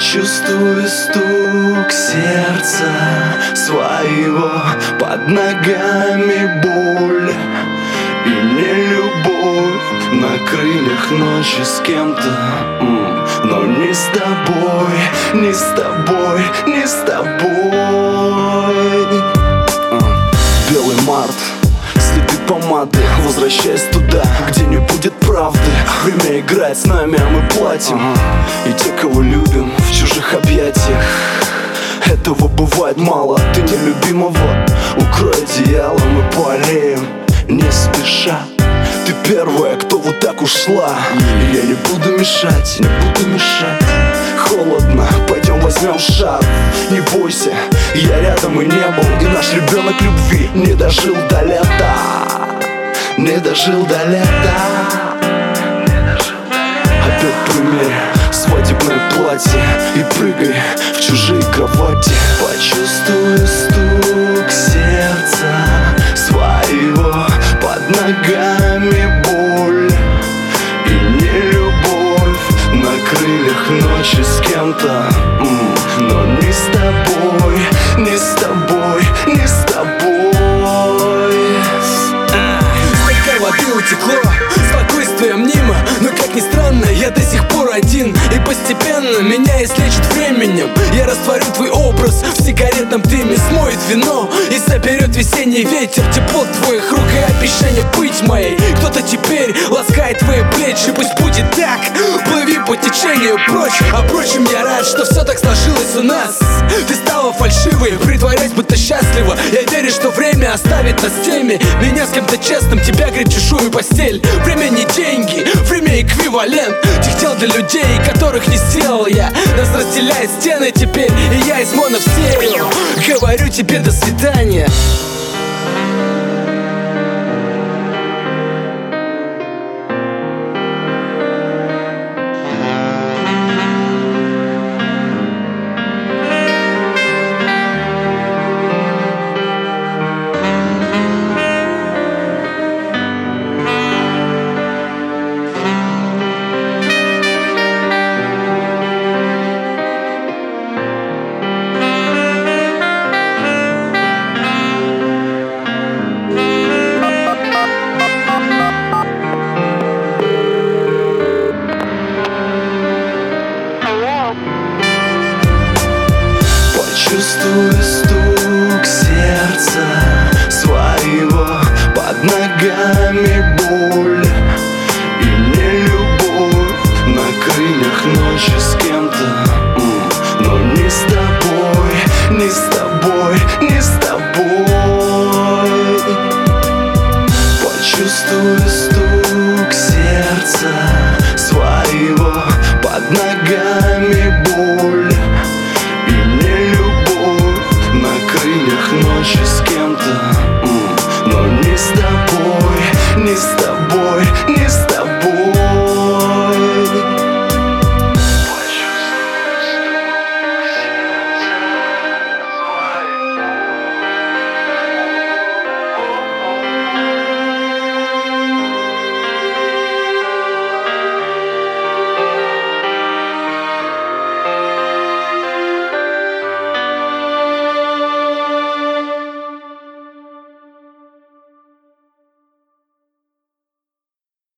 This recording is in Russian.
Почувствуй стук сердца своего. Под ногами боль и не любовь. На крыльях ночи с кем-то. Но не с тобой, не с тобой, не с тобой. Белый март следы помады Возвращаясь играет с нами, а мы платим. И те, кого любим в чужих объятиях этого бывает мало, ты нелюбимого Укрой одеялом и болеем Не спеша Ты первая, кто вот так ушла. И я не буду мешать, не буду мешать. Холодно, пойдем возьмем шар. Не бойся, я рядом и не был. И наш ребенок любви не дожил до лета. Не дожил до лета Опять примерь свадебное платье И прыгай в чужие кровати. Почувствуй стук сердца своего Под ногами боль и не любовь На крыльях ночи с кем-то. Но не с тобой, не с тобой, не с тобой. Столько до сих пор один. И постепенно меня излечит временем. Я растворю твой образ в сигаретном дыме Смоет вино и заберет весенний ветер. Тепло твоих рук и обещание быть моей. Кто-то теперь ласкает твои плечи. Пусть будет так, плыви по течению прочь. А впрочем, я рад, что все так сложилось у нас. Ты стала фальшивой, притворясь, будто счастлива. Я верю, что время оставит нас теми. Меня с кем-то честным, тебя греть чужую постель. Время не деньги, время эквивалент Тех дел для людей, которых не сделал я. Нас разделяет стены теперь, и я из монов Говорю тебе до свидания своего Под ногами боль и не любовь На крыльях ночи с кем-то. Но не с тобой, не с тобой, не с тобой. Почувствуй стук